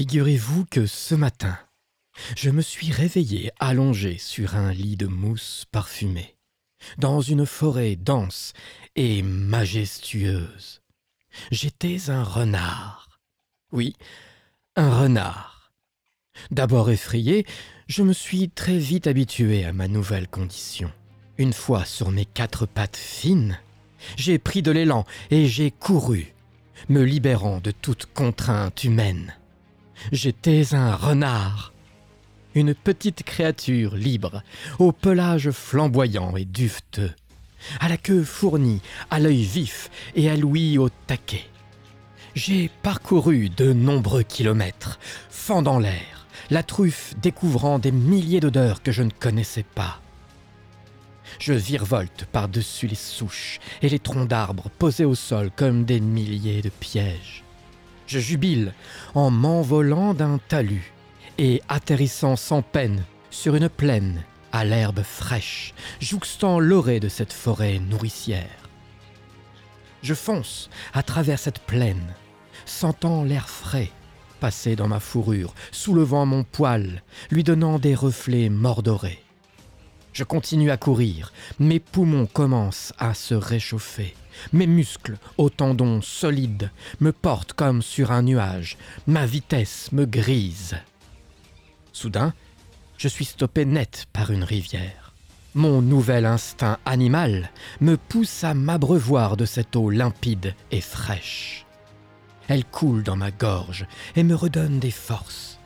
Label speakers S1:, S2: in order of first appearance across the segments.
S1: Figurez-vous que ce matin, je me suis réveillé allongé sur un lit de mousse parfumée, dans une forêt dense et majestueuse. J'étais un renard. Oui, un renard. D'abord effrayé, je me suis très vite habitué à ma nouvelle condition. Une fois sur mes quatre pattes fines, j'ai pris de l'élan et j'ai couru, me libérant de toute contrainte humaine. J'étais un renard, une petite créature libre, au pelage flamboyant et duveteux, à la queue fournie, à l'œil vif et à l'ouïe au taquet. J'ai parcouru de nombreux kilomètres, fendant l'air, la truffe découvrant des milliers d'odeurs que je ne connaissais pas. Je virevolte par-dessus les souches et les troncs d'arbres posés au sol comme des milliers de pièges. Je jubile en m'envolant d'un talus et atterrissant sans peine sur une plaine à l'herbe fraîche, jouxtant l'orée de cette forêt nourricière. Je fonce à travers cette plaine, sentant l'air frais passer dans ma fourrure, soulevant mon poil, lui donnant des reflets mordorés. Je continue à courir, mes poumons commencent à se réchauffer. Mes muscles, aux tendons solides, me portent comme sur un nuage. Ma vitesse me grise. Soudain, je suis stoppé net par une rivière. Mon nouvel instinct animal me pousse à m'abreuvoir de cette eau limpide et fraîche. Elle coule dans ma gorge et me redonne des forces.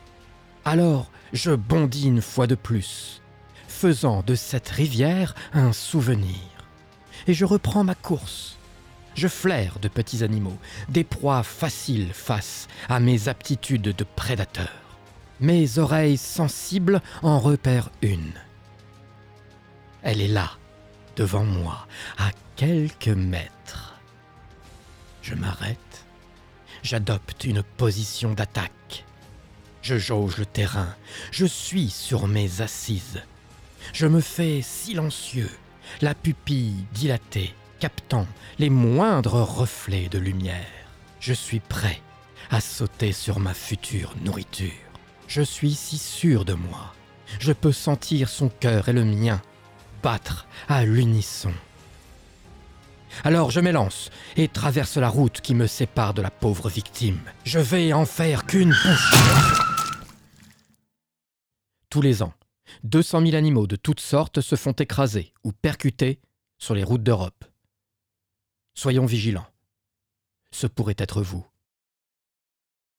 S1: Alors, je bondis une fois de plus, faisant de cette rivière un souvenir. Et je reprends ma course. Je flaire de petits animaux, des proies faciles face à mes aptitudes de prédateur. Mes oreilles sensibles en repèrent une. Elle est là, devant moi, à quelques mètres. Je m'arrête, j'adopte une position d'attaque. Je jauge le terrain, je suis sur mes assises. Je me fais silencieux, la pupille dilatée, captant les moindres reflets de lumière. Je suis prêt à sauter sur ma future nourriture. Je suis si sûr de moi. Je peux sentir son cœur et le mien battre à l'unisson. Alors je m'élance et traverse la route qui me sépare de la pauvre victime. Je vais en faire qu'une. Tous les ans, 200 000 animaux de toutes sortes se font écraser ou percuter sur les routes d'Europe. Soyons vigilants. Ce pourrait être vous.